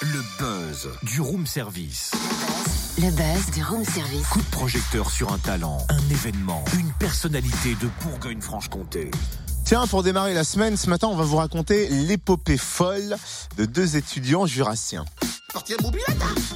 Le buzz du room service. Le buzz du room service. Coup de projecteur sur un talent, un événement, une personnalité de Bourgogne-Franche-Comté. Tiens, pour démarrer la semaine, ce matin, on va vous raconter l'épopée folle de deux étudiants jurassiens. Hein.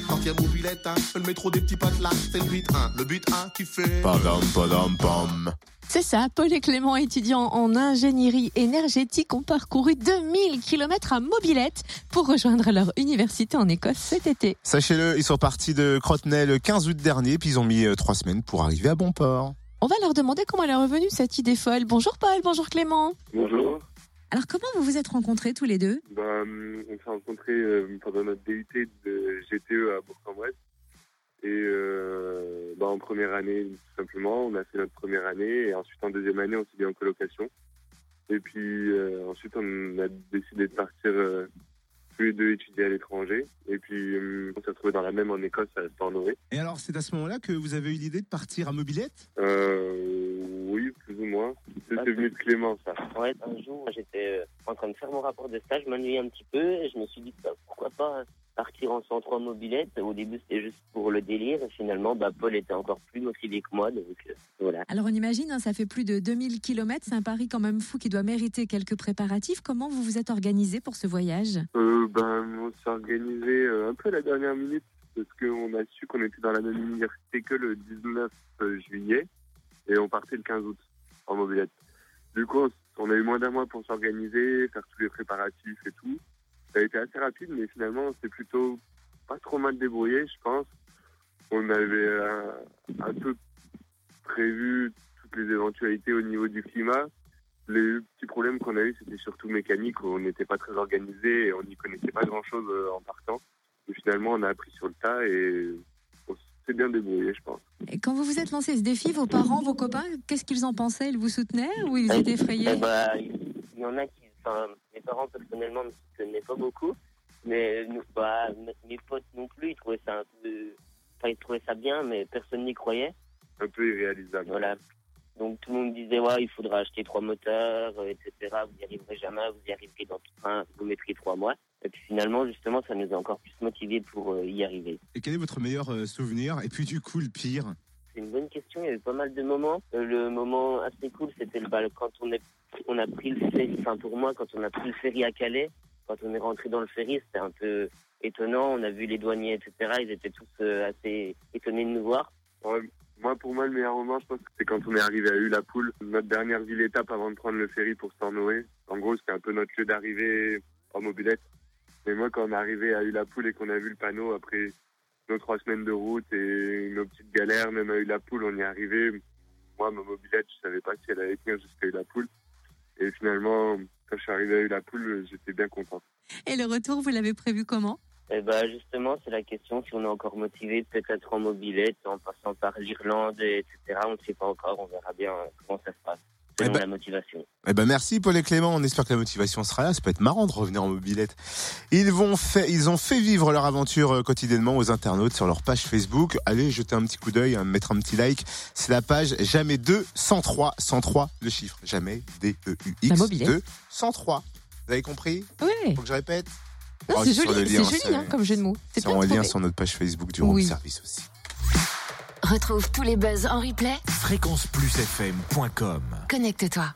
quartier mobilette, hein. le métro des petits potes là, c'est le but 1, le but 1 qui fait. Padam, padam, pam. C'est ça, Paul et Clément, étudiants en ingénierie énergétique, ont parcouru 2000 km à mobilette pour rejoindre leur université en Écosse cet été. Sachez-le, ils sont partis de Crotenay le 15 août dernier, puis ils ont mis euh, trois semaines pour arriver à bon port. On va leur demander comment elle est revenue cette idée folle. Bonjour Paul, bonjour Clément. Bonjour. Alors comment vous vous êtes rencontrés tous les deux? Bah, hum, on s'est rencontrés euh, pendant notre DUT de GTE à Bourg-en-Bresse. Et euh, bah, en première année, tout simplement, on a fait notre première année. Et ensuite, en deuxième année, on s'est mis en colocation. Et puis euh, ensuite, on a décidé de partir euh, tous les deux étudier à l'étranger. Et puis, hum, on s'est retrouvés dans la même en Écosse, à Stornoway. Et alors, c'est à ce moment-là que vous avez eu l'idée de partir à mobilette? Euh, plus ou moins. C'était venu de Clément, ça. Ouais, un jour, j'étais euh, en train de faire mon rapport de stage, je m'ennuyais un petit peu et je me suis dit, bah, pourquoi pas partir en 103 mobilette. Au début, c'était juste pour le délire et finalement, bah, Paul était encore plus motivé que moi, donc euh, voilà. Alors on imagine, hein, ça fait plus de 2000 km, c'est un pari quand même fou qui doit mériter quelques préparatifs. Comment vous vous êtes organisé pour ce voyage? Euh, ben, on s'est organisé euh, un peu à la dernière minute parce qu'on a su qu'on était dans la même université que le 19 juillet et on partait le 15 août en mobilette. Du coup, on- a eu moins d'un mois pour s'organiser, faire tous les préparatifs et tout. Ça a été assez rapide, mais finalement, on s'est plutôt pas trop mal débrouillé, je pense. On avait un peu prévu toutes les éventualités au niveau du climat. Les petits problèmes qu'on a eu, c'était surtout mécanique. On n'était pas très organisé et on n'y connaissait pas grand-chose euh, en partant. Et finalement, on a appris sur le tas et s'est bien débrouillé, je pense. Et quand vous vous êtes lancé ce défi, vos parents, vos copains, qu'est-ce qu'ils en pensaient? Ils vous soutenaient ou ils étaient Eh effrayés bah, il y en a qui, enfin, mes parents personnellement ne soutenaient pas beaucoup, mais nous, bah, mes potes non plus, ils trouvaient ça un peu, enfin, ils trouvaient ça bien, mais personne n'y croyait. Un peu irréalisable. Voilà. Donc tout le monde disait ouais, il faudra acheter trois moteurs, euh, etc. Vous n'y arriverez jamais, vous y arriverez dans un, vous mettrez trois mois. Et puis finalement, justement, ça nous a encore plus motivés pour euh, y arriver. Et quel est votre meilleur euh, souvenir? Et puis du coup, le pire? C'est une bonne question. Il y avait pas mal de moments. Le moment assez cool, c'était le bah, quand on, est, on a pris le ferry. Enfin, pour moi, quand on a pris le ferry à Calais, quand on est rentré dans le ferry, c'était un peu étonnant. On a vu les douaniers, etc. Ils étaient tous assez étonnés de nous voir. Moi, pour moi, le meilleur moment, je pense que c'est quand on est arrivé à Ulapoul, notre dernière ville étape avant de prendre le ferry pour Stornoway. En gros, c'était un peu notre lieu d'arrivée en mobilette. Et moi, quand on est arrivé à Ulapoul et qu'on a vu le panneau après nos trois semaines de route et nos petites galères, même à Ulapoul, on y est arrivé. Moi, ma mobilette, je savais pas si elle allait tenir jusqu'à Ulapoul. Et finalement, quand je suis arrivé à Ulapoul, j'étais bien content. Et le retour, vous l'avez prévu comment? Et bah, justement, c'est la question si on est encore motivé, peut-être en mobilette, en passant par l'Irlande, etc. On ne sait pas encore. On verra bien euh, comment ça se passe. Eh ben- la motivation. Eh ben merci Paul et Clément, on espère que la motivation sera là, ça peut être marrant de revenir en mobilette. Ils vont fait, ils ont fait vivre leur aventure euh, quotidiennement aux internautes sur leur page Facebook. Allez jeter un petit coup d'œil, hein, mettre un petit like. C'est la page jamais 2 103 103 le chiffre jamais D E U X mobilette. 2 103. Vous avez compris? Oui. Faut que je répète. Non, Oh, c'est joli, c'est joli hein, comme jeu de mots. C'est en lien sur notre page Facebook du room Oui. service aussi. Retrouve tous les buzz en replay. Fréquenceplusfm.com Connecte-toi.